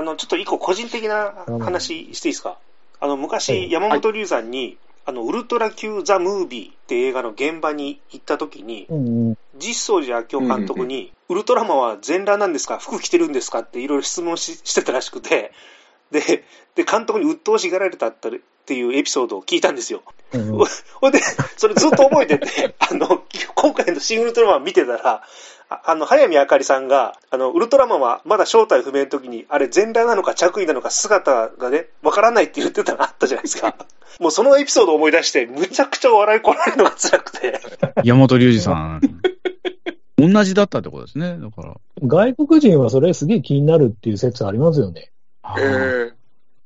あの、ちょっと一個個人的な話していいですか？あの、はい昔、山本龍さんに、あの、ウルトラ Q ザ・ムービーって映画の現場に行った時に。実相寺明夫監督に、ウルトラマンは全裸なんですか？服着てるんですか？っていろいろ質問ししてたらしくて、で、で、監督に鬱陶しがられたっていうエピソードを聞いたんですよ。うんほほんで、それずっと覚えてて、あの、今回の新ウルトラマン見てたら、ああの、早見あかりさんが、あの、ウルトラマンはまだ正体不明の時に、あれ全裸なのか着衣なのか姿がね、わからないって言ってたのあったじゃないですか。もうそのエピソードを思い出して、むちゃくちゃ笑いこられるのが辛くて。山本龍二さん。同じだったってことですね。だから。外国人はそれすげえ気になるっていう説ありますよね。えー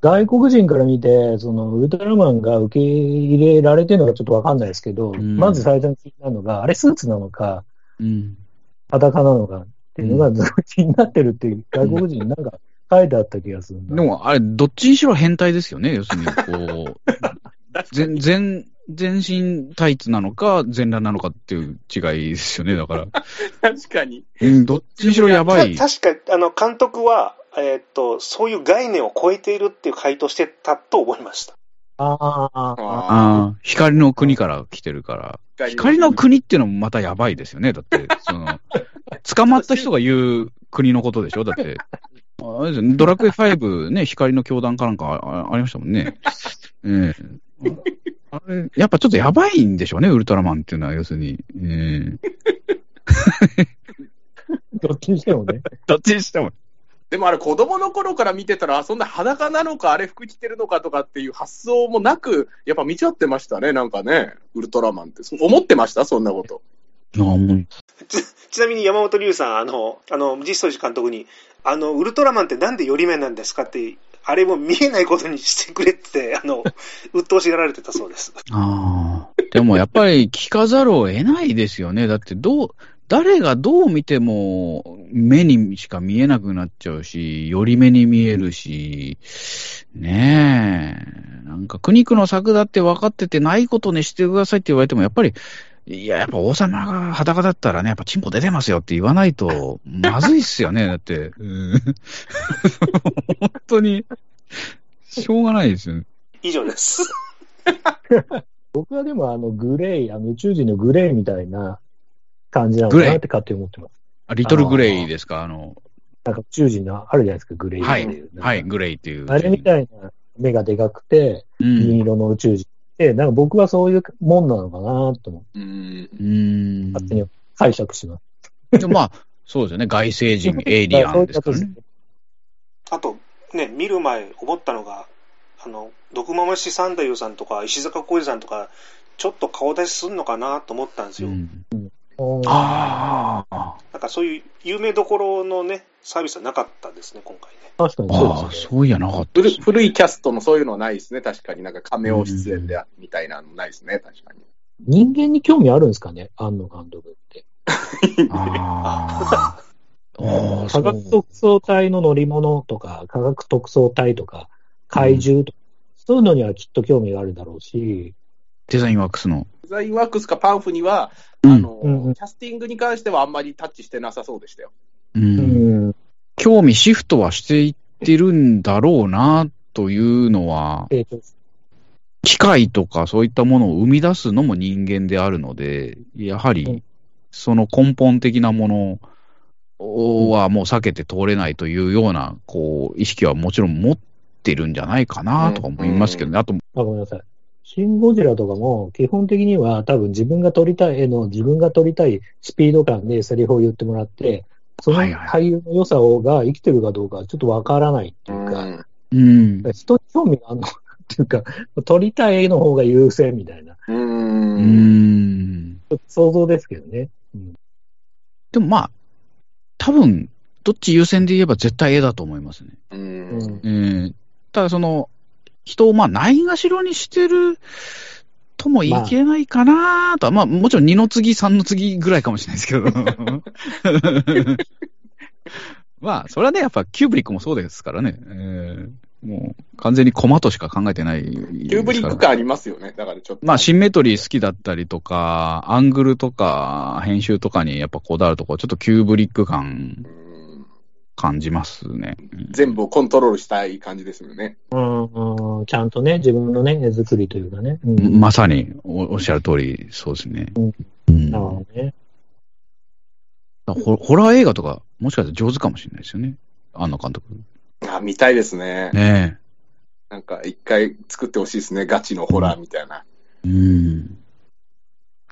外国人から見て、そのウルトラマンが受け入れられてるのかちょっとわかんないですけど、んまず最初に気になるのが、あれスーツなのか、うん。裸なのかっていうのが 気になってるっていう外国人になんか書いてあった気がするんだ。でも、あれ、どっちにしろ変態ですよね。要するに、こう、全、全、全身タイツなのか、全裸なのかっていう違いですよね。だから。確かに。うん、どっちにしろやばい。た確か、あの、監督は、えーっと、そういう概念を超えているっていう回答してたと思いました。ああ、あああ、光の国から来てるから。あ光の国っていうのもまたやばいですよね。だって、その、捕まった人が言う国のことでしょ？だって。あれですよねドラクエ5ね、光の教団かなんかあありましたもんね。ええあれ、やっぱちょっとやばいんでしょうね、ウルトラマンっていうのは、要するに。ええ どっちにしてもね。どっちにしても。でもあれ子供の頃から見てたら、あそんな裸なのか、あれ服着てるのかとかっていう発想もなく、やっぱ見ちゃってましたね、なんかね、ウルトラマンって。そう思ってました？そんなこと。ちちなみに山本龍さん、あの、あの、実相寺監督に、あの、ウルトラマンってなんで寄り目なんですかって、あれも見えないことにしてくれって、あの、鬱陶しがられてたそうです。ああ。でもやっぱり聞かざるを得ないですよね。だってどう、誰がどう見ても目にしか見えなくなっちゃうし、より目に見えるし、ねえ。なんか苦肉の策だって分かっててないことにしてくださいって言われても、やっぱり、いや、やっぱ王様が裸だったらね、やっぱチンポ出てますよって言わないと、まずいっすよね。だって、うん本当に、しょうがないですよね。以上です。僕はでもあのグレー、あの宇宙人のグレーみたいな感じなのかなって勝手に思ってます。あリトルグレイですか？あの、なんか宇宙人のあるじゃないですか、グレーってはいいう。、はい、グレイっていう。あれみたいな目がでかくて、うん。銀色の宇宙人って、なんか僕はそういうもんなのかなと思って、うん。うん。勝手に解釈します。でもまあ、そうですよね。外星人、エイリアンですからね。あと、ね、見る前思ったのが、あの、毒ままし三太夫さんとか石坂浩二さんとか、ちょっと顔出しすんのかなと思ったんですよ。うんうんああ、なんかそういう有名どころのね、サービスはなかったですね、今回ね。確かにああ、そうですね。そういやなかったです古い古いキャストのそういうのはないですね、確かに。なんかカメオ出演でみたいなのないですね、確かに。人間に興味あるんですかね、庵野監督って。あ あ。科学特捜隊の乗り物とか、科学特捜隊とか、怪獣とか、そういうのにはきっと興味があるだろうし、デザインワークスの。デザインワークスかパンフには、うんあの、うんうんキャスティングに関してはあんまりタッチしてなさそうでしたよ。う。うんん、興味シフトはしていってるんだろうな、というのは、機械とかそういったものを生み出すのも人間であるので、やはりうん、その根本的なものはもう避けて通れないというような、こう、意識はもちろん持ってるんじゃないかなとか思いますけどね。あと、あ、ごめんなさい。シン・ゴジラとかも、基本的には多分自分が撮りたい絵の自分が撮りたいスピード感でセリフを言ってもらって、その俳優の良さをが生きてるかどうかちょっとわからないっていうか、ん。うん。人に興味があるのっていうか、撮りたい絵の方が優先みたいな、う。うんん。ちょっと想像ですけどね。うんでもまあ、多分、どっち優先で言えば絶対絵だと思いますね。う。うんんえーただその、人をまあないがしろにしてるとも言い切れないかなとは、まあもちろん2の次、3の次ぐらいかもしれないですけど。まあ、それはね、やっぱキューブリックもそうですからね。えーもう完全にコマとしか考えてない。キューブリック感ありますよね。だからちょっと。まあ、シンメトリー好きだったりとか、アングルとか、編集とかにやっぱこだわるところ、ちょっとキューブリック感うん感じますね。全部をコントロールしたい感じですよね。うん、うんちゃんとね、自分のね、絵作りというかね。うん。まさにおおっしゃる通り、そうですね。うんうんなるほどね。ホホラー映画とか、もしかしたら上手かもしれないですよね。庵野監督。あ、見たいですね。ねなんか一回作ってほしいですね。ガチのホラーみたいな。え。うん。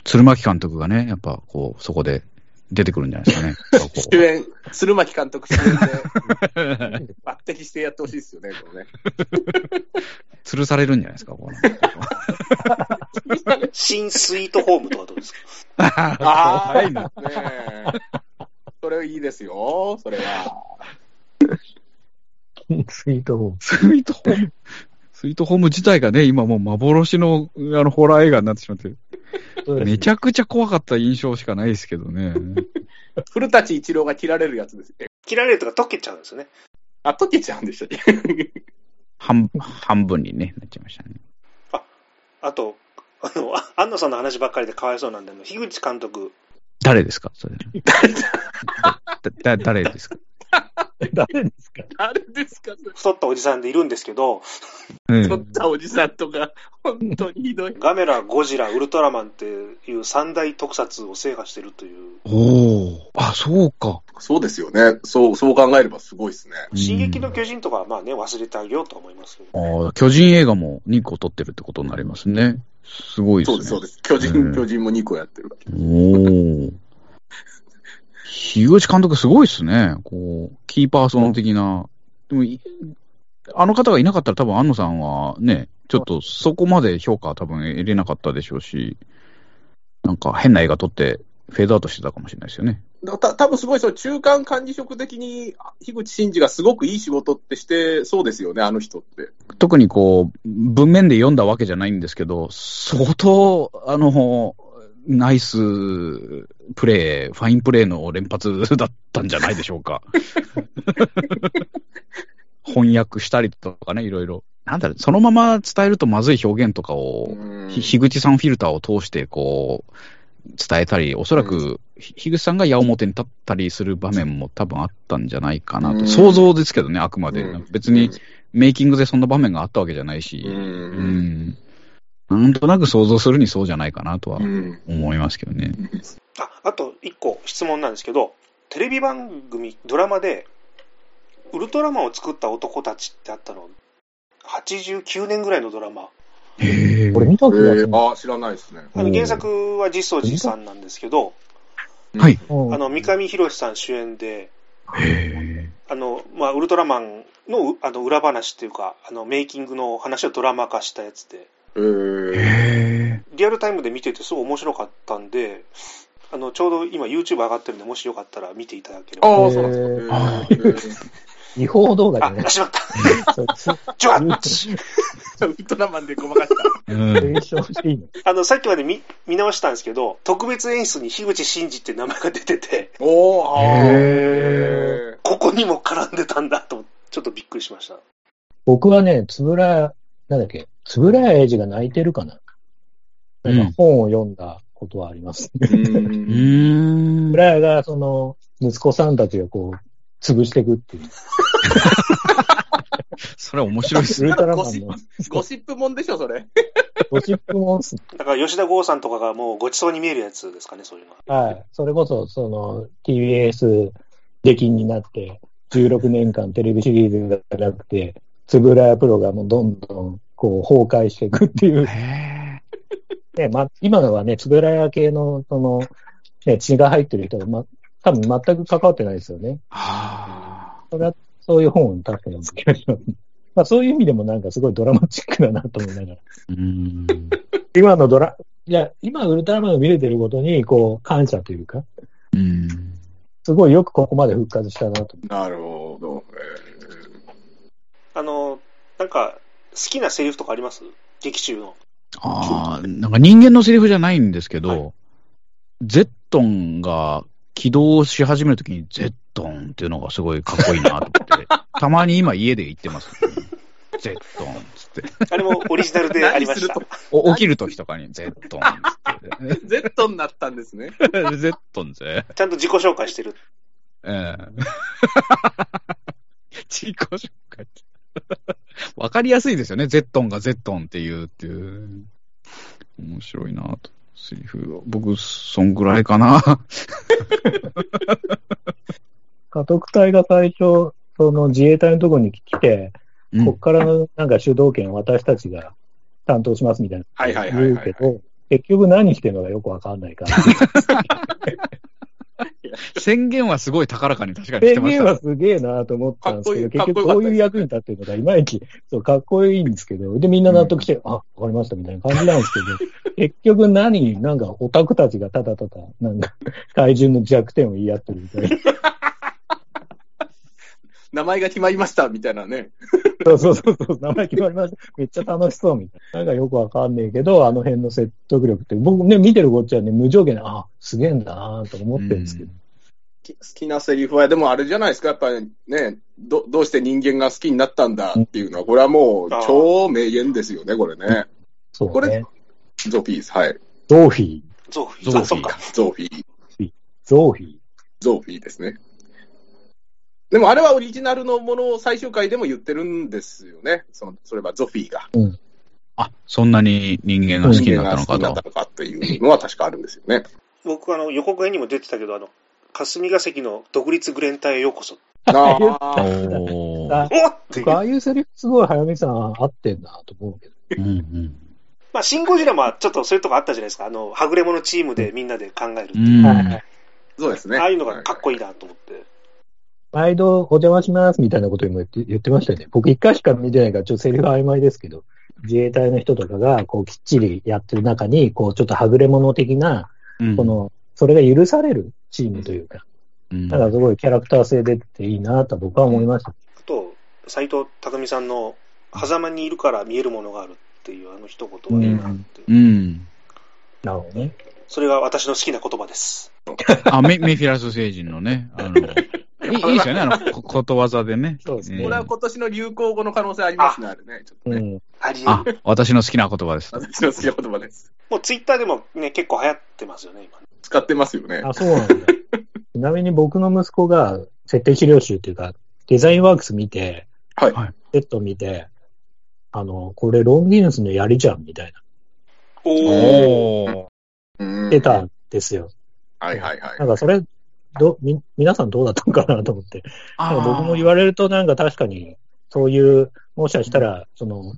鶴巻監督がね、やっぱこう、そこで出てくるんじゃないですかね。主演、鶴巻監督主演で 抜擢してやってほしいですよね、このね。う吊るされるんじゃないですか、こ 新スイートホームとはどうですか？ああ、怖いな。ねえそれいいですよ、それは。スイートホーム。スイートホーム。スイートホーム自体がね、今もう幻のあのホラー映画になってしまってる。めちゃくちゃ怖かった印象しかないですけどね。古舘一郎が切られるやつですね。切られるとか溶けちゃうんですよね。あ、溶けちゃうんでしたっけ？半半分にね、なっちゃいましたね。あと、あの、あ安野さんの話ばっかりでかわいそうなんで、樋口監督、誰ですか？それ。だ？だ誰ですか、誰ですか？誰ですか？太ったおじさんでいるんですけど、うん取ったおじさんとか、本当にひどい。ガメラ、ゴジラ、ウルトラマンっていう三大特撮を制覇してるという、おお。あ、そうか。そうですよね。そう、そう考えればすごいですね。進撃の巨人とかはまあね、忘れてあげようとは思いますけど、ああ、巨人映画も2個撮ってるってことになりますね。すごいですね。そうです、そうです。巨人、うん巨人も2個やってる。おお。樋口監督すごいですね。こう、キーパーソン的な。でもい、あの方がいなかったら多分安野さんはね、ちょっとそこまで評価は多分得れなかったでしょうし、なんか変な映画撮ってフェードアウトしてたかもしれないですよね。だた多分すごいそう、中間管理職的に、樋口真嗣がすごくいい仕事ってしてそうですよね、あの人って。特にこう、文面で読んだわけじゃないんですけど、相当、あの、ナイスプレー、ファインプレーの連発だったんじゃないでしょうか。翻訳したりとかね、いろいろ。なんだろう、そのまま伝えるとまずい表現とかを、樋口さんフィルターを通してこう、伝えたり、おそらく、ひ樋口さんが矢面に立ったりする場面も多分あったんじゃないかなと。うん想像ですけどね、あくまで。うん別に、メイキングでそんな場面があったわけじゃないし、う。うんん。なんとなく想像するにそうじゃないかなとはうん。思いますけどね。ああと一個質問なんですけど、テレビ番組、ドラマで、ウルトラマンを作った男たちってあったの、89年ぐらいのドラマ。これ見たえ気がする。ー、あ知らないですね。あの原作は実相寺さんなんですけど、はい。うんあの、三上博史さん主演で、へえ。あの、まあ、ウルトラマンのあの裏話っていうか、あの、メイキングの話をドラマ化したやつで。リアルタイムで見ててすごい面白かったんで、あの、ちょうど今 YouTube 上がってるんで、もしよかったら見ていただければ。ああ、そうなんですか。違法動画あ、でねしまった。そう、ジュワッウルトラマンでごまかした。うん。推奨していいのあの、さっきまで見見直したんですけど、特別演出に樋口真嗣って名前が出てて、おー、あーへここにも絡んでたんだと、ちょっとびっくりしました。僕はね、つぶら、なんだっけ、つぶらや英二が泣いてるかな。なんか本を読んだことはあります。う。うんんつぶ。らやが、その、息子さんたちがこう、潰していくっていう。それは面白いっすね。ウルトラマンのゴシップもんでしょ、それ。ゴシップモンスだから吉田剛さんとかがもうごちそうに見えるやつですかね、そういうのは。はい。それこそ、その、TBS 出禁になって、16年間テレビシリーズがなくて、つぶらやプロがもうどんどん、こう、崩壊していくっていう。へね、ま、今のはね、つぶらや系の、その、ね、血が入ってる人が、ま、多分全く関わってないですよね。あ。それは、そういう本を確かに気がします。まあ、そういう意味でもなんかすごいドラマチックだなと思いながら。うん。今のドラ、いや、今ウルトラマンを見れてることに、こう、感謝というか、うん。すごいよくここまで復活したなと。なるほど。あの、なんか、好きなセリフとかあります？劇中の。ああ、なんか人間のセリフじゃないんですけど、はいゼットンが起動し始めるときに、ゼットンっていうのがすごいかっこいいなと思って、たまに今家で言ってます、ゼットンっつって。あれもオリジナルでありました。お起きるときとかに、ゼットンっつって。ゼットになったんですね。ゼットンぜ。ちゃんと自己紹介してる。ええ自己紹介。わかりやすいですよね。ゼットンがゼットンっていうっていう。面白いなと。セリフ。僕、そんぐらいかな。家督隊が最初、その自衛隊のところに来て、うんこっからのなんか主導権を私たちが担当しますみたいな言うけど、結局何してるのかよくわかんないから。宣言はすごい高らかに確かに して宣ました。言はすげえなと思ったんですけど、いい結局こういう役に立ってるのがいまいち、そう、かっこいいんですけど、で、みんな納得して、あ、わかりましたみたいな感じなんですけど、結局何、なんかオタクたちがただただ、なんか、怪獣の弱点を言い合ってるみたいな。名前が決まりましたみたいなね。そうそうそうそう、名前決まりました。めっちゃ楽しそうみたいな。なんかよくわかんねえけど、あの辺の説得力って、僕ね、見てるこっちはね、無条件で、あ、すげえんだなと思ってるんですけど。き好きなセリフは、でもあれじゃないですか、やっぱりね、どどうして人間が好きになったんだっていうのは、これはもう超名言ですよね、これね。そうね。これゾフィーです。はい。ゾーフィー、ゾフィー。ゾフィーあそっか。ゾフィー。ゾーフィー。ゾフィーですね。でもあれはオリジナルのものを最終回でも言ってるんですよね。そのそれはゾフィーが。あ、そんなに人間が好きになったのかと人間が好きになった。のかっていうのは確かあるんですよね。僕、あの、予告編にも出てたけど、あの、霞が関の独立グレン隊へようこそ。あおあ、ーあおっっていう僕、ああいうセリフすごい早見さん合ってんなと思うけど。うんうんまあ、シン・ゴジラもちょっとそういうとこあったじゃないですか。あの、はぐれ者チームでみんなで考えるっていう。うんはいはいそうですね。ああいうのがかっこいいなと思って。毎度お邪魔しますみたいなことも言って言ってましたよね。僕一回しか見てないから、ちょっとセリフ曖昧ですけど、自衛隊の人とかが、こう、きっちりやってる中に、こう、ちょっとはぐれ者的な、うんこの、それが許されるチームというか、うんだからすごいキャラクター性出てていいなと僕は思いました。あと、斎藤匠さんの、狭間にいるから見えるものがあるっていうあの一言はいいなって。うん。なるほどね。それが私の好きな言葉です。あ、メメフィラス星人のね、あの、いい いいですよね、あの、こことわざでね。そうですねえーこれは今年の流行語の可能性ありますね、あれね。ちょっとね。うん。あ私の好きな言葉です。私の好きな言葉です。もうツイッターでもね、結構流行ってますよね、今。使ってますよね。あ、そうなんだ。ちなみに僕の息子が設定資料集っていうか、デザインワークス見て、はい。はいセット見て、あの、これロンギヌスの槍じゃんみたいな、おー。おー。うん出たんですよ。はいはいはい。なんかそれ、ど、み、皆さんどうだったのかなと思って。なんか僕も言われるとなんか確かに、そういう、もしかしたら、その、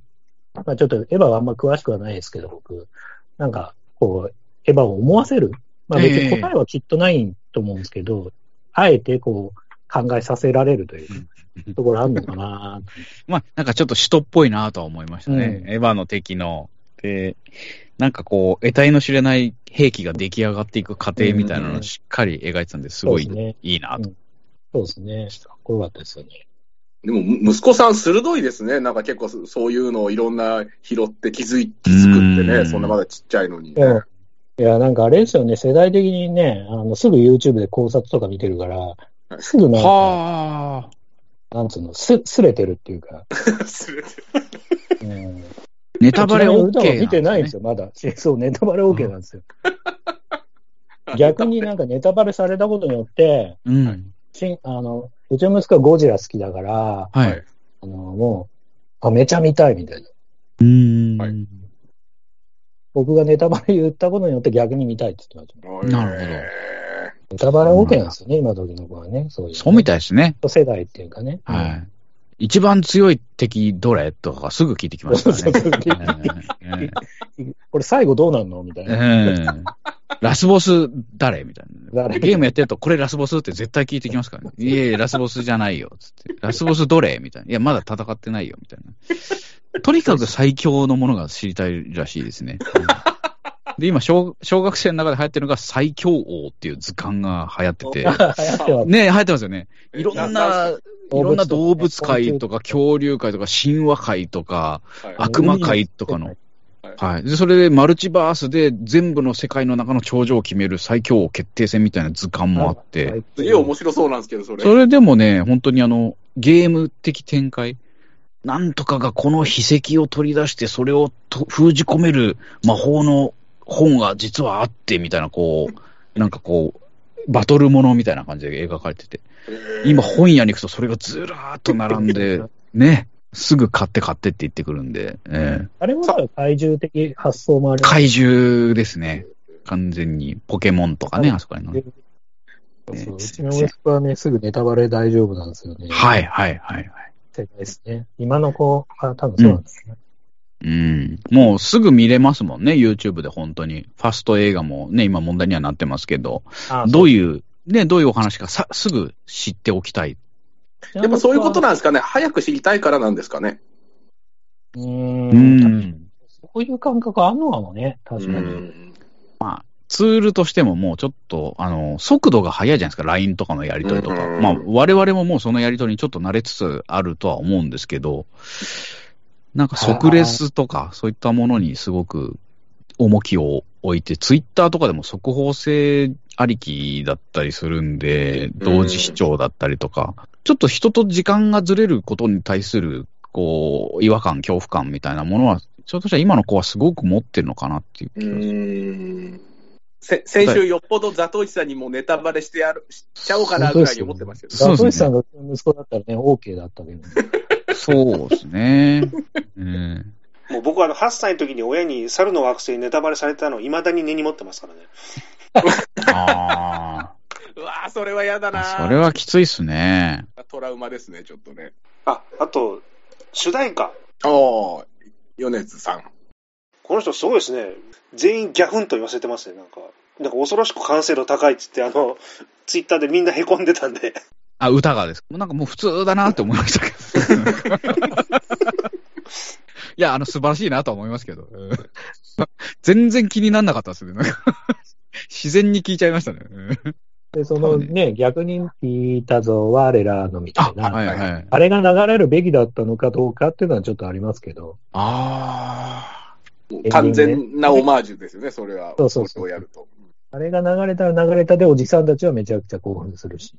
まあちょっとエヴァはあんま詳しくはないですけど、僕、なんか、こう、エヴァを思わせる。まあ別に答えはきっとないと思うんですけど、あえてこう、考えさせられるというところあるのかな まあ、なんかちょっと使徒っぽいなとは思いましたね。うんエヴァの敵の。で、なんかこう、得体の知れない兵器が出来上がっていく過程みたいなのをしっかり描いてたんですごいそうですねいいなと。そうですね。かっこよかったですよね。でも、む息子さん鋭いですね。なんか結構そそういうのをいろんな拾って気づい、気づくってね。うんそんなまだちっちゃいのに、ね。うんいや、なんかあれですよね、世代的にね、あの、すぐ YouTube で考察とか見てるから、すぐなんか、はあ。なんつうの、す、すれてるっていうか、すべてうん。ネタバレちなみに OK 歌は見てないんですよ。よ、まだ。そう、ネタバレ OK なんですよ。逆になんかネタバレされたことによって、うん。あの、うちの息子はゴジラ好きだから、ははいい。あの、もう、あ、めちゃ見たいみたいな。うーん。はい僕がネタバレ言ったことによって逆に見たいって言ってました。なるほどえネタバレ OK なんですよね、今時の子はね。そういう、そうみたいですね。世代っていうかね。はい。一番強い敵どれとかすぐ聞いてきましたね。これ最後どうなんのみたいうんな。うんラスボス誰みたいな。誰？ゲームやってると、これラスボスって絶対聞いてきますからね。いえいえ、ラスボスじゃないよ。つって。ラスボスどれみたいな。いや、まだ戦ってないよ。みたいな。とにかく最強のものが知りたいらしいですね。で、今小、小学生の中で流行ってるのが最強王っていう図鑑が流行ってて。ね、流行ってますよね。いろんな、ないろんな動物界とか恐竜界とか神話界とかはい悪魔界とかの。はいはい。で、それでマルチバースで全部の世界の中の頂上を決める最強王決定戦みたいな図鑑もあって、すげえ面白そうなんですけど、それ。それでもね、本当にあの、ゲーム的展開、なんとかがこの秘跡を取り出して、それをと封じ込める魔法の本が実はあって、みたいな、こう、なんかこう、バトルものみたいな感じで描かれてて、今本屋に行くとそれがずらーっと並んで、ね、すぐ買って買ってって言ってくるんで、えーあれも怪獣的発想もある。怪獣ですね。完全に。ポケモンとかね、あそこにの。そうそううちの息子はね、すぐネタバレ大丈夫なんですよね。はいはいはいはい。世界ですね。今の子は多分そうなんですね。うん。もうすぐ見れますもんね、YouTube で本当に。ファスト映画もね、今問題にはなってますけど、あどういう、ね、どういうお話かさ、すぐ知っておきたい。うやっぱそういうことなんですかね。早く知りたいからなんですかね。うー。うんん。そういう感覚あるのかもね、確かに。ツールとしてももうちょっと、あの、速度が速いじゃないですか、LINE とかのやり取りとか。うんまあ、我々ももうそのやり取りにちょっと慣れつつあるとは思うんですけど、なんか即レスとか、そういったものにすごく重きを置いて、ツイッターとかでも速報性ありきだったりするんで、同時視聴だったりとか、ちょっと人と時間がずれることに対する、こう、違和感、恐怖感みたいなものは、ちょっとしたら今の子はすごく持ってるのかなっていう気がする。せ先週、よっぽどザトウイチさんにもネタバレしてやるしちゃおうかなぐらいに思ってましたけど、ねザトシさんが息子だったらね、OK だったけど、ね。そうですね。うんもう僕はあの8歳の時に親に猿の惑星にネタバレされたのを未だに根に持ってますからね。あ うわーそれは嫌だあ、なそれはきついっすね。トラウマですね、ちょっとね。あ、あと、主題歌。おー、米津さん。この人すごいですね。全員ギャフンと言わせてますね、なんか。なんか恐ろしく完成度高いっつって、あの、ツイッターでみんな凹んでたんで。あ、歌がです。なんかもう普通だなって思いましたけど。いや、あの、素晴らしいなとは思いますけど。うん全然気にならなかったですね。なんか自然に聞いちゃいましたね。うんで、そのね、逆に聞いたぞ、我らのみたいな。はいはい。あれが流れるべきだったのかどうかっていうのはちょっとありますけど。あもう完全なオマージュですよね、それは。そうそうそうやると。あれが流れたら流れたでおじさんたちはめちゃくちゃ興奮するし。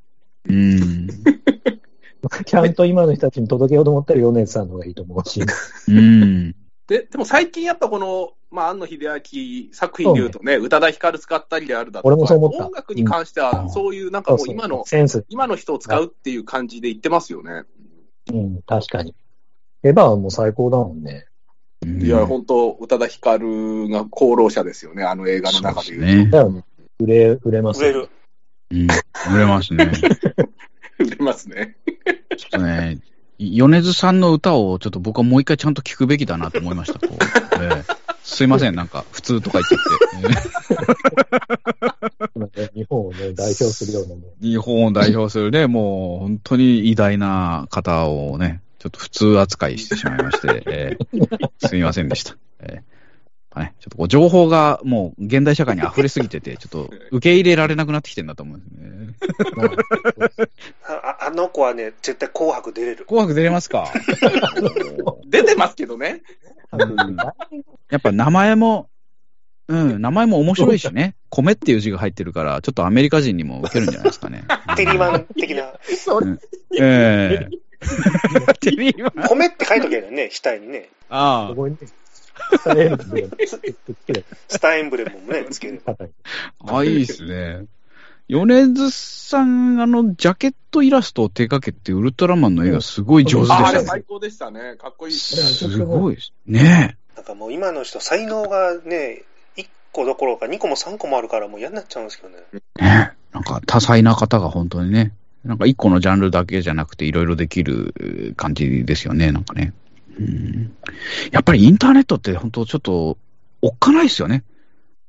あ。うん。ちゃんと今の人たちに届けようと思ったら米津さんの方がいいと思うし。うん。で、でも最近やっぱこの、まあ、庵野秀明作品で言うとね、宇多田ヒカル使ったりであるだとか、俺もそう思った音楽に関しては、うんそういうなんかもう今の、センス。今の人を使うっていう感じで言ってますよね。うん、確かに。エヴァはもう最高だもんね。いや、本当宇多田ヒカルが功労者ですよね、あの映画の中で言うと。そうね売れ、売れます売れる。うん。売れますね。売れますね。ちょっとね、米津さんの歌をちょっと僕はもう一回ちゃんと聞くべきだなと思いました。こう ええすいません、なんか普通とか言っちゃって。日本をね、代表するような日本を代表するね、もう本当に偉大な方をね、ちょっと普通扱いしてしまいまして、ええすいませんでした。ええね、ちょっとこう情報がもう現代社会に溢れすぎてて、ちょっと受け入れられなくなってきてるんだと思うんですね。あの子はね、絶対紅白出れる。紅白出れますか？出てますけどね。やっぱ名前も、うん、名前も面白いしね。米っていう字が入ってるから、ちょっとアメリカ人にも受けるんじゃないですかね。テリーマン的な。ええテリー。米って書いとけばいいのね、額にね。あここにね、伝えるんで、スターエンブレムもね、つける。あ。あ、いいっすね。米津さん、あの、ジャケットイラストを手掛けて、ウルトラマンの絵がすごい上手でああしたね。れ最高でしたね。かっこいいですね。すごいです。ねなんかもう今の人、才能がね、1個どころか2個も3個もあるからもう嫌になっちゃうんですけどね。え。ねえ。なんか多彩な方が本当にね。なんか一個のジャンルだけじゃなくていろいろできる感じですよね、なんかね。うん、やっぱりインターネットって本当ちょっとおっかないですよね。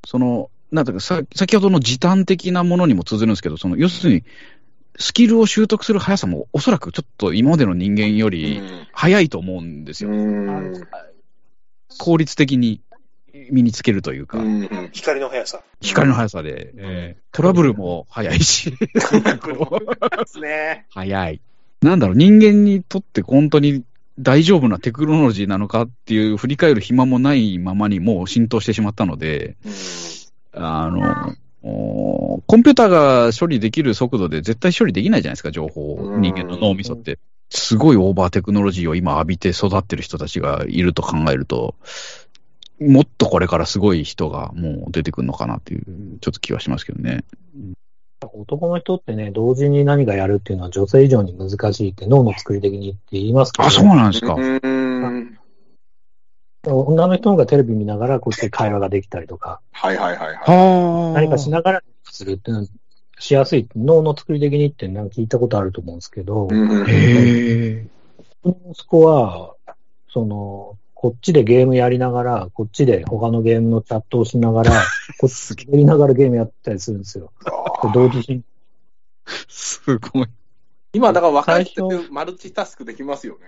その、なんていうかさ、先ほどの時短的なものにも通ずるんですけど、その、要するに、スキルを習得する速さもおそらくちょっと今までの人間より速いと思うんですよ。うん。効率的に身につけるというか、うん。光の速さ。光の速さで、えートラブルも速いし、ね。速い。なんだろう、人間にとって本当に大丈夫なテクノロジーなのかっていう振り返る暇もないままにもう浸透してしまったので、あの、おコンピューターが処理できる速度で絶対処理できないじゃないですか、情報人間の脳みそって。すごいオーバーテクノロジーを今浴びて育ってる人たちがいると考えると、もっとこれからすごい人がもう出てくるのかなっていう、ちょっと気はしますけどね。男の人ってね、同時に何かやるっていうのは女性以上に難しいって脳の作り的にって言いますけど、あ、そうなんですか。うーん。女の人の方がテレビ見ながらこっちで会話ができたりとか、はいはいはいはい。はあ。何かしながらするっていうのはしやすい。脳の作り的にってなんか聞いたことあると思うんですけど、うんへえ。息子は、その、こっちでゲームやりながら、こっちで他のゲームのチャットをしながら、こっちでやりながらゲームやったりするんですよ。で同時進すごい。今、だから若い人最ってマルチタスクできますよね。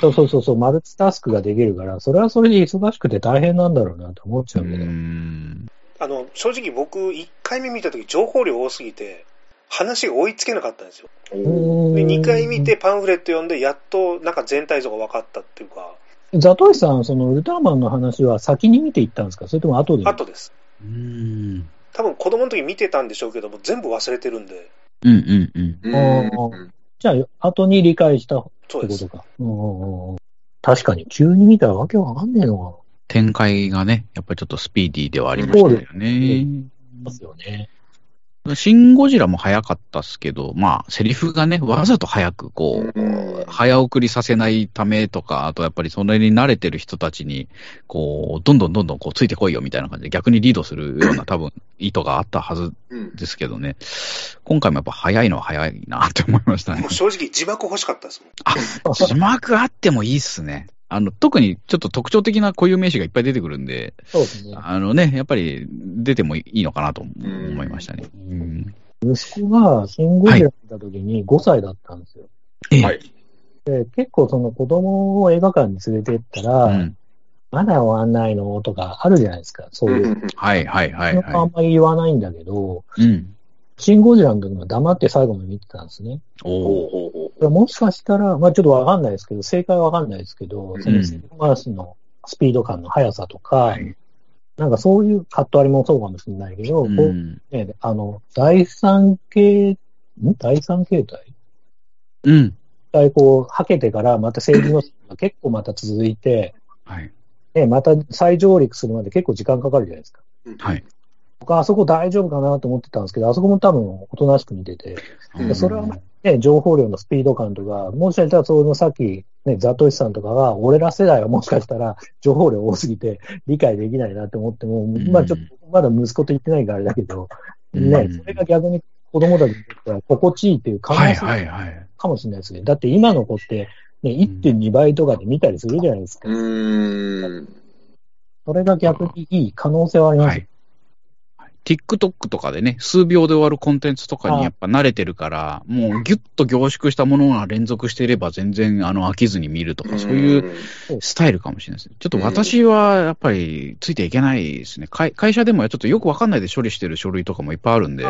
そうそうそうそう、マルチタスクができるから、それはそれで忙しくて大変なんだろうなと思っちうゃうけど。ん。あの、正直僕、1回目見たとき情報量多すぎて、話が追いつけなかったんですよ。で、2回見てパンフレット読んで、やっとなんか全体像が分かったっていうか、ザトシさん、そのウルトラマンの話は先に見ていったんですか？それとも後で？後です。うん。多分子供の時見てたんでしょうけども、全部忘れてるんで、うんうんうん。うんあじゃあ、後に理解したってそうです。ことか。うんうんうん確かに、急に見たらわけわかんねえの展開がね、やっぱりちょっとスピーディーではありましたよね。がますよね。シン・ゴジラも早かったっすけど、まあ、セリフがね、わざと早く、こう、うん早送りさせないためとか、あとやっぱりそれに慣れてる人たちに、こう、どんどんどんどんこうついてこいよみたいな感じで逆にリードするような 多分意図があったはずうんですけどね。今回もやっぱ早いのは早いなって思いましたねもう。正直字幕欲しかったですもん。字幕あってもいいっすね。あの、特にちょっと特徴的な固有名詞がいっぱい出てくるんで、そうですね。あのね、やっぱり出てもいいのかなと思いましたね。うん息子がシン・ゴジラ見た時に5歳だったんですよ。ええはい。で、結構その子供を映画館に連れて行ったら、うんまだ終わんないのとかあるじゃないですか。そういう。はいはいはいあはんまり言わないんだけど、い。うん。シン・ゴジラの時は黙って最後まで見てたんですね。おお。もしかしたら、まあちょっとわかんないですけど、正解はわかんないですけど、うんそのセルフ回しのスピード感の速さとか、はいなんかそういうカット割りもそうかもしれないけど、う。こうんね、あの、第三形、ん？第三形態？うん。一回こう、はけてからまた政治のが結構また続いて、はい。ね、また再上陸するまで結構時間かかるじゃないですか。う。はい。僕はあそこ大丈夫かなと思ってたんですけど、あそこも多分おとなしく見てて、うんそれはね、情報量のスピード感とか、もしかしたらそのさっき、ね、ザトシさんとかが、俺ら世代は もしかしたら情報量多すぎて理解できないなって思っても、んまあちょっとまだ息子と言ってないからあれだけど、ねう、んそれが逆に子供たちにとっては心地いいっていう可能はい性はいはい。かもしれないですね。だって今の子って、ね、1.2倍とかで見たりするじゃないですか。それが逆にいい可能性はあります。はい。TikTok とかでね、数秒で終わるコンテンツとかにやっぱ慣れてるから、もうギュッと凝縮したものが連続していれば全然あの飽きずに見るとか、そういうスタイルかもしれないですね。ちょっと私はやっぱりついていけないですね。会会社でもちょっとよくわかんないで処理してる書類とかもいっぱいあるんで、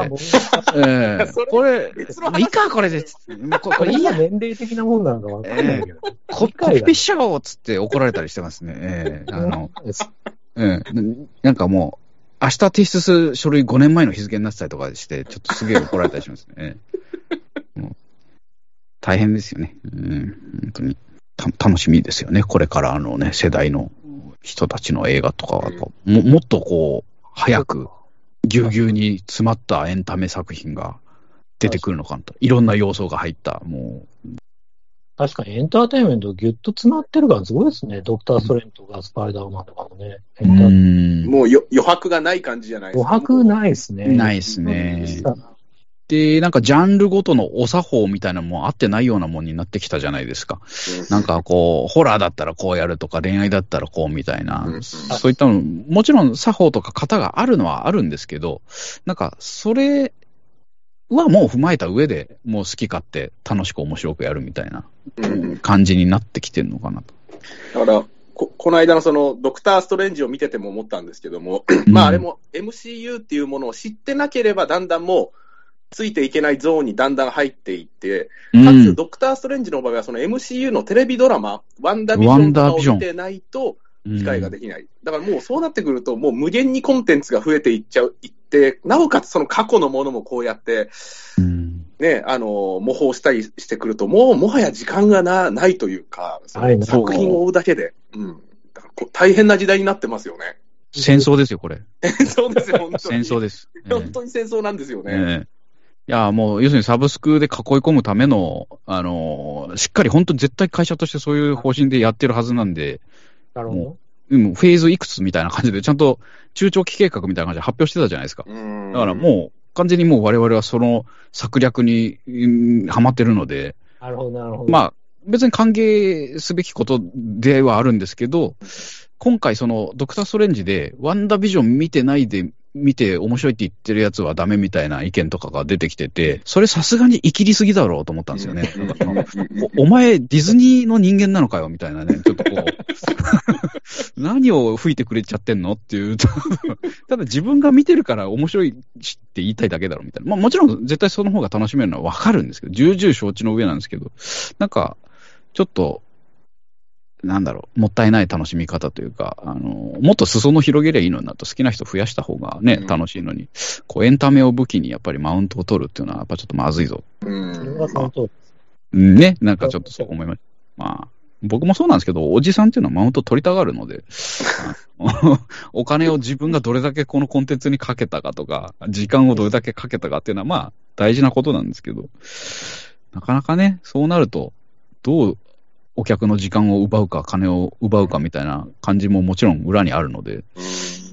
え これ、いいか、これで。ここれいいや。年齢的なもんなのかわかんないけど。ココピペしちゃおうっつって怒られたりしてますね。ええあの、うん。なんかもう、明日提出する書類5年前の日付になってたりとかして、ちょっとすげえ怒られたりしますね。大変ですよね。うん、本当に。た楽しみですよね。これからあのね、世代の人たちの映画とかは、ももっとこう、早く、ぎゅうぎゅうに詰まったエンタメ作品が出てくるのかなと。いろんな要素が入った、もう、確かにエンターテインメントギュッと詰まってるからすごいですね。ドクター・ストレンとかスパイダーマンとかもね。エンターテインメンん。もうよ余白がない感じじゃないト余白ないですね。ないですねで、なんかジャンルごとのお作法みたいなのも合ってないようなもんになってきたじゃないですか。なんかこう、ホラーだったらこうやるとか、恋愛だったらこうみたいな、うんそういったの、もちろん作法とか型があるのはあるんですけど、なんかそれはもう踏まえた上でもう好き勝手楽しく面白くやるみたいなうん。感じになってきてるのかなと。だから、ここの間のそのドクター・ストレンジを見てても思ったんですけども、まああれも MCU っていうものを知ってなければだんだんもうついていけないゾーンにだんだん入っていって、かうん。つドクター・ストレンジの場合はその MCU のテレビドラマ、ワンダービジョンを見てないと理解ができない。だからもうそうなってくると、もう無限にコンテンツが増えていっちゃう、いって、なおかつその過去のものもこうやって、うんね、あの、模倣したりしてくると、もうもはや時間がなないというか、作品を追うだけで、うん。だからこう大変な時代になってますよね。戦争ですよ、これ。そうですよ、本当に。戦争です。え え本当に戦争なんですよね。ええいや、もう、要するにサブスクで囲い込むための、あのーしっかり本当に絶対会社としてそういう方針でやってるはずなんで、なるほど。うん、フェーズいくつみたいな感じで、ちゃんと中長期計画みたいな感じで発表してたじゃないですか。うんだからもう、完全にもう我々はその策略に、うんハマってるので、なるほど、なるほど。まあ、別に歓迎すべきことではあるんですけど、今回、そのドクター・ストレンジで、ワンダービジョン見てないで、見て面白いって言ってるやつはダメみたいな意見とかが出てきてて、それさすがに生きりすぎだろうと思ったんですよね。おお前、ディズニーの人間なのかよみたいなね、ちょっとこう、何を吹いてくれちゃってんのっていう、ただ自分が見てるから面白いしって言いたいだけだろみたいな。まあもちろん絶対その方が楽しめるのはわかるんですけど、重々承知の上なんですけど、なんか、ちょっと、なんだろう、もったいない楽しみ方というか、あの、もっと裾野広げりゃいいのになと、好きな人増やした方がね、うん楽しいのに、こうエンタメを武器にやっぱりマウントを取るっていうのは、やっぱちょっとまずいぞ。うんそれはその通りうんね、なんかちょっとそう思いました。まあ、僕もそうなんですけど、おじさんっていうのはマウント取りたがるので、お金を自分がどれだけこのコンテンツにかけたかとか、時間をどれだけかけたかっていうのは、まあ、大事なことなんですけど、なかなかね、そうなると、どうお客の時間を奪うか、金を奪うかみたいな感じももちろん裏にあるので、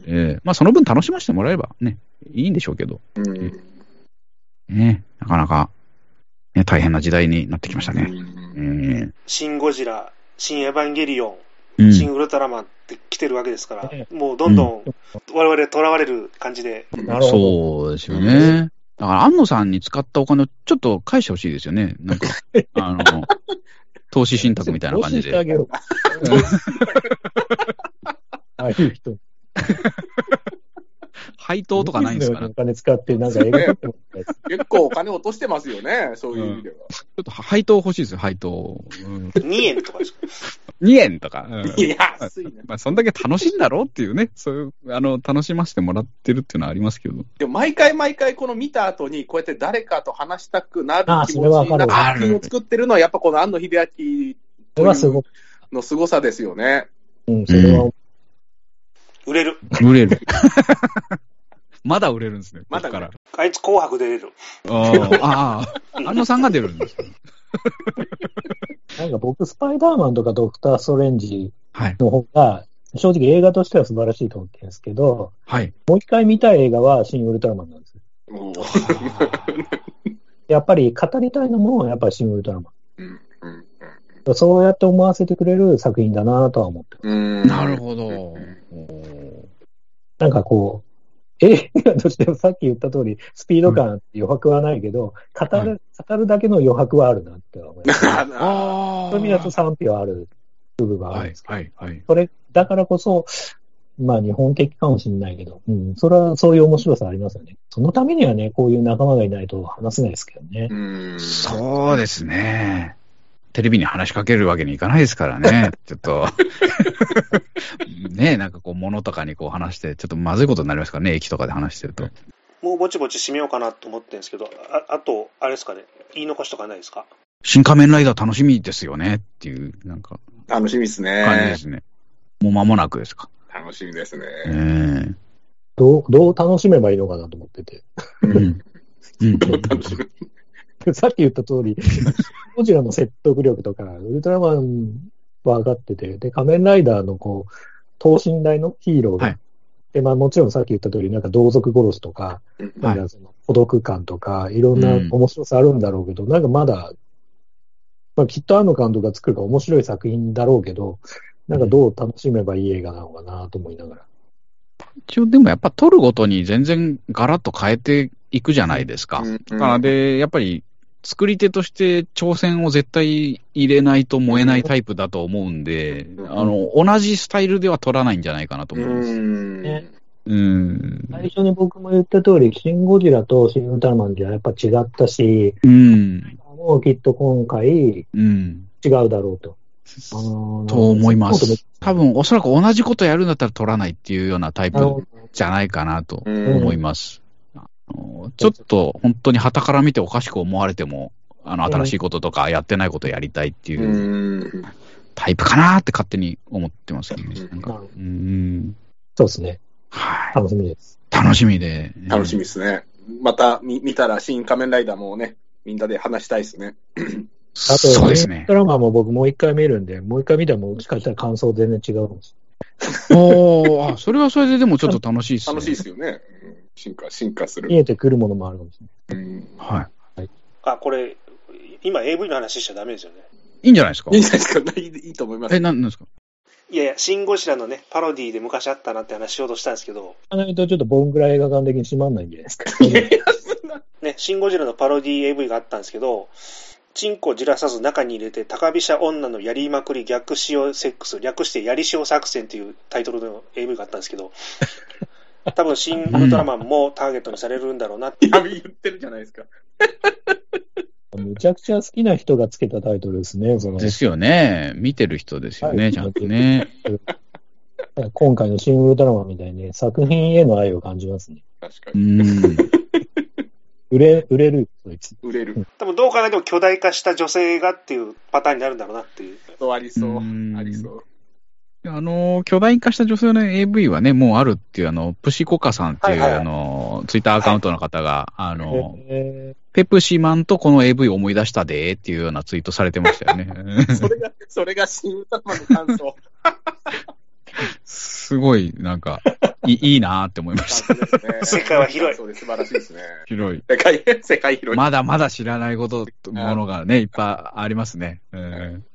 えーまあ、その分楽しませてもらえればね、いいんでしょうけど、うん。ね、なかなか、ね、大変な時代になってきましたね。えーシン・ゴジラ、シン・エヴァンゲリオン、うん。シン・ウルトラマンって来てるわけですから、ね。もうどんどん我々囚われる感じで。そうですよね。だから、安野さんに使ったお金をちょっと返してほしいですよね。なんか、あの、投資信託みたいな感じで。投資してあげよう。ああいう人。配当とかないんですかね。お金使って、なんか映画撮ってもらったやつ結構お金落としてますよね、そういう意味では。ちょっと配当欲しいですよ、配当。うん、2円とかですか。2円とか。うんいや、安いな。まあ、そんだけ楽しいんだろうっていうね、そういう、あの、楽しませてもらってるっていうのはありますけど。でも毎回毎回この見た後に、こうやって誰かと話したくなるあ気持ちそれはわかるな作品を作ってるのは、やっぱこの庵野秀明それはすごく、の凄さですよね。うん、それは、売れる。売れる。まだ売れるんですね。まだから。あいつ紅白出れる。ああ、安野さんが出るんですね。なんか僕、スパイダーマンとかドクター・ストレンジはい。の方が、正直映画としては素晴らしいと思ってるんですけど、はい。もう一回見たい映画はシン・ウルトラマンなんですやっぱり語りたいのも、やっぱりシン・ウルトラマン。そうやって思わせてくれる作品だなとは思ってます。うんなるほど。なんかこう、映画としてはさっき言った通り、スピード感、余白はないけど、語る、語るだけの余白はあるなって思います。ああそういう意味だと賛否はある部分はあるんはいです、けど、はい、はい。それ、だからこそ、まあ日本的かもしれないけど、うん、それはそういう面白さありますよね。そのためにはね、こういう仲間がいないと話せないですけどね。うんそうですね。テレビに話しかけるわけにいかないですからね。ちょっと。ねなんかこう、物とかにこう話して、ちょっとまずいことになりますからね、駅とかで話してると。もうぼちぼち締めようかなと思ってるんですけど、ああと、あれですかね、言い残しとかないですか？新仮面ライダー楽しみですよねっていう、なんか、楽しみですね。感じですね。もう間もなくですか。楽しみですね。ええどう、どう楽しめばいいのかなと思ってて。うん。うん。さっき言った通り、ゴジラの説得力とか、ウルトラマンは上がってて、で、仮面ライダーのこう、等身大のヒーローが、はいで、まあもちろんさっき言った通り、なんか同族殺しとか、うんなんかその孤独感とか、いろんなうん面白さあるんだろうけど、なんかまだ、まあきっと庵野監督が作るから面白い作品だろうけど、なんかどう楽しめばいい映画なのかなと思いながら。一応でもやっぱ撮るごとに全然ガラッと変えていくじゃないですか。うんだからで、やっぱり作り手として挑戦を絶対入れないと燃えないタイプだと思うんで、うんあの、同じスタイルでは撮らないんじゃないかなと思います。うんねうん。最初に僕も言った通り、シン・ゴジラとシン・ウルトラマンじゃやっぱ違ったし、うん。もうきっと今回うん。違うだろうと。あのーと思います。多分、おそらく同じことやるんだったら撮らないっていうようなタイプじゃないかなとうん思います。ちょっと本当に旗から見ておかしく思われても、あの、新しいこととかやってないことやりたいっていううんタイプかなって勝手に思ってますけどね。うんなるほどうん。そうですね。はい。楽しみです。楽しみで。楽しみですね。また見見たら、新仮面ライダーもね、みんなで話したいですね。あと、そうですね。ドラマも僕もう一回見るんで、もう一回見たらもしかしたら感想全然違うんです。おーあ、それはそれででもちょっと楽しいですね。楽しいですよね。うん進化、進化する。見えてくるものもあるかもしれない。うんはい。あ、これ、今 AV の話しちゃダメですよね。いいんじゃないですか？いいんじゃないですか？いいいいと思います。え、なんなんですか？いやいや、シン・ゴジラのね、パロディで昔あったなって話しようとしたんですけど、あないとちょっとボンぐらい映画館的に閉まんないんじゃないですか？ね、シン・ゴジラのパロディ AV があったんですけど、チンコじらさず中に入れて高飛車女のやりまくり逆塩セックス、略してやり塩作戦っていうタイトルの AV があったんですけど、多分シン・ウルトラマンもターゲットにされるんだろうなって言ってるじゃないですか。むちゃくちゃ好きな人がつけたタイトルですね、その。ですよね。見てる人ですよね、はいちゃんとね。今回の新ウルトラマンみたいにね、作品への愛を感じますね。う確かに。ん。売れ、売れる、そいつ。売れる。多分どう考えても巨大化した女性がっていうパターンになるんだろうなっていう。ありそううん。ありそう。あの、巨大化した女性の AV はね、もうあるっていう、あの、プシコカさんっていう、はいはいあの、ツイッターアカウントの方が、あの、えペプシマンとこの AV 思い出したでーっていうようなツイートされてましたよね。それが、それが新歌の感想。すごい、なんか、いいいなーって思いました。感想ですね世界は広いそうです。素晴らしいですね。広い。世界、世界広い。まだまだ知らないこと、ものがね、いっぱいありますね。うん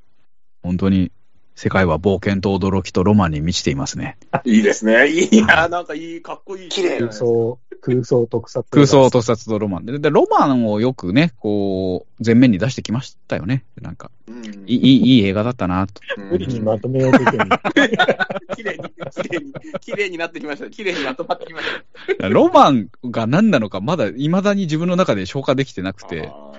本当に、世界は冒険と驚きとロマンに満ちていますね。いいですね。いいな、なんかいい、かっこいい。綺麗空想、空想特撮。空想特撮とロマンで。で、ロマンをよくね、こう、前面に出してきましたよね。なんか、うんいい、いい映画だったなと。うん無理にまとめようとしてる。綺麗に、綺麗に、綺麗になってきました。綺麗にまとまってきました。ロマンが何なのか、まだ未だに自分の中で消化できてなくて、あ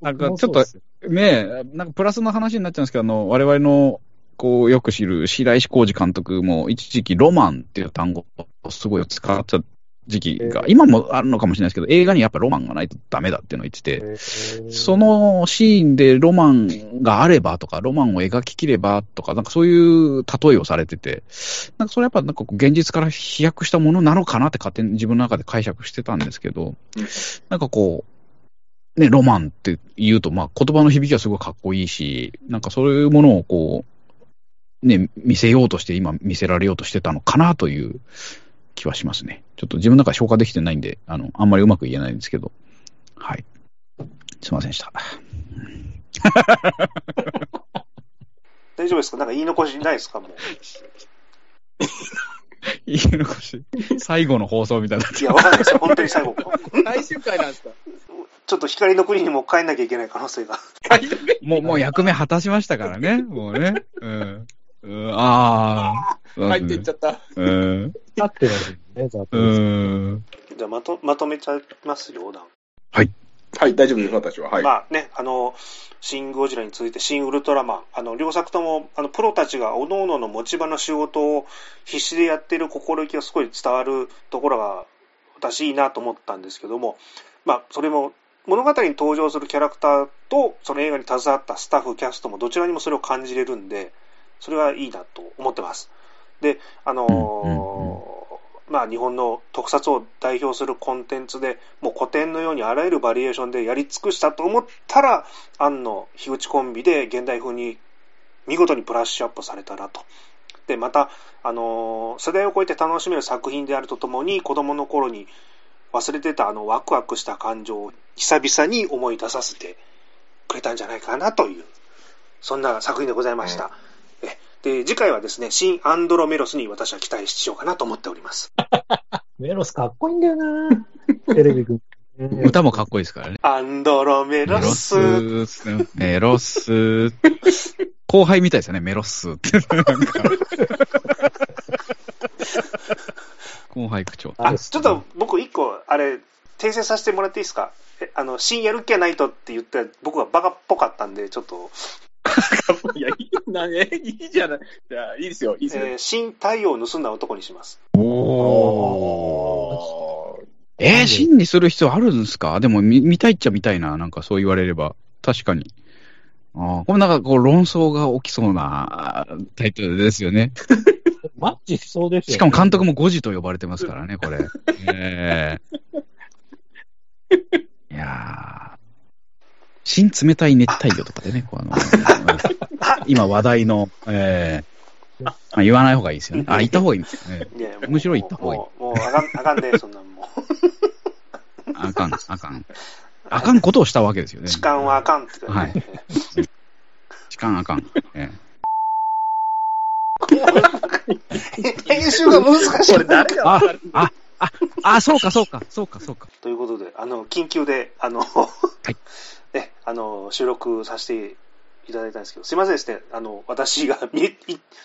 なんかちょっとねえ、なんかプラスの話になっちゃうんですけど、あの、我々の、こう、よく知る白石浩二監督も、一時期ロマンっていう単語をすごい使った時期が、えー。今もあるのかもしれないですけど、映画にやっぱロマンがないとダメだっていうのを言ってて、その、のシーンでロマンがあればとか、ロマンを描ききればとか、なんかそういう例えをされてて、なんかそれやっぱなんか現実から飛躍したものなのかなって勝手に自分の中で解釈してたんですけど、うんなんかこう、ね、ロマンって言うと、まあ言葉の響きはすごいかっこいいし、なんかそういうものをこう、ね、見せようとして今見せられようとしてたのかなという気はしますね。ちょっと自分の中で消化できてないんで、あの、あんまりうまく言えないんですけど、はい。すいませんでした。大丈夫ですか？なんか言い残しないですか？もう。言い残し、最後の放送みたいにないや、わかんないですよ。本当に最後。最終回なんですか？ちょっと光の国にも帰んなきゃいけない可能性が。もう、もう役目果たしましたからね、もうね。うん。うん、ああ。入っていっちゃった。うん。立ってるわけね、ざっと。うん。じゃあまと、まとめちゃいますよ、横断。はい、大丈夫です、私は。はい。まあね、あの、シン・ゴジラについて、シン・ウルトラマン、あの、両作とも、あの、プロたちが各々の持ち場の仕事を必死でやっている心意気がすごい伝わるところが、私いいなと思ったんですけども、まあ、それも、物語に登場するキャラクターと、その映画に携わったスタッフ、キャストもどちらにもそれを感じれるんで、それはいいなと思ってます。で、あのーうんうんまあ、日本の特撮を代表するコンテンツで、もう古典のようにあらゆるバリエーションでやり尽くしたと思ったら、庵の樋口コンビで現代風に見事にブラッシュアップされたなと。で、また、あのー世代を超えて楽しめる作品であるとともに、子供の頃に忘れてたあのワクワクした感情を久々に思い出させてくれたんじゃないかなという、そんな作品でございました。えで、次回はですね、新アンドロメロスに私は期待しようかなと思っております。メロスかっこいいんだよな テレビくん。歌もかっこいいですからね。アンドロメメロロス。ス、メロス。後輩みたいですよね、メロスって。後輩口調。あ、ちょっと僕一個、あれ、訂正させてもらっていいですか？えあの、新やる気はないとって言って、僕はバカっぽかったんで、ちょっと、いや、いいなね。いいじゃない。じゃあ、いいですよ。いいですよ。えー新太陽を盗んだ男にします。おー。えー、真にする必要あるんですか？でも見、見たいっちゃ見たいな。なんかそう言われれば。確かに。ああ、これなんかこう論争が起きそうなタイトルですよね。マッチしそうですよ、しかも監督も5時と呼ばれてますからね、これ。え いやー、新冷たい熱帯魚とかでね、こうあの、今話題の、えー、まあ、言わない方がいいですよね。あ、言った方がいいんですよね。むしろ言った方がいいもう、もうあかん、あかんで、そんなんもう。あかん、あかん。あかんことをしたわけですよね。痴漢はあかんって言ってね。痴漢あかん。え編集が難しい。これ誰がああ、あ、あ、そうか、そうか、そうか、そうか。ということで、あの、緊急で、あの、いね、あの、収録させていただいたんですけど、すいませんですね、あの、私が見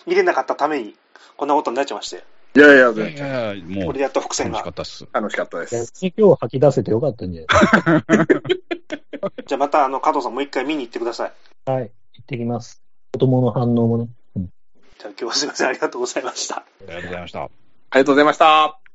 見れなかったために、こんなことになっちゃいまして、いやいや、いやいやもうこれでやっと伏線が楽しか。ったっす。楽しかったで逆す。に今日吐き出せてよかったんじゃない じゃあまた、あの、加藤さんもう一回見に行ってください。はい。行ってきます。子供の反応もね。じゃあ今日はすいません、ありがとうございました。ありがとうございました。ありがとうございました。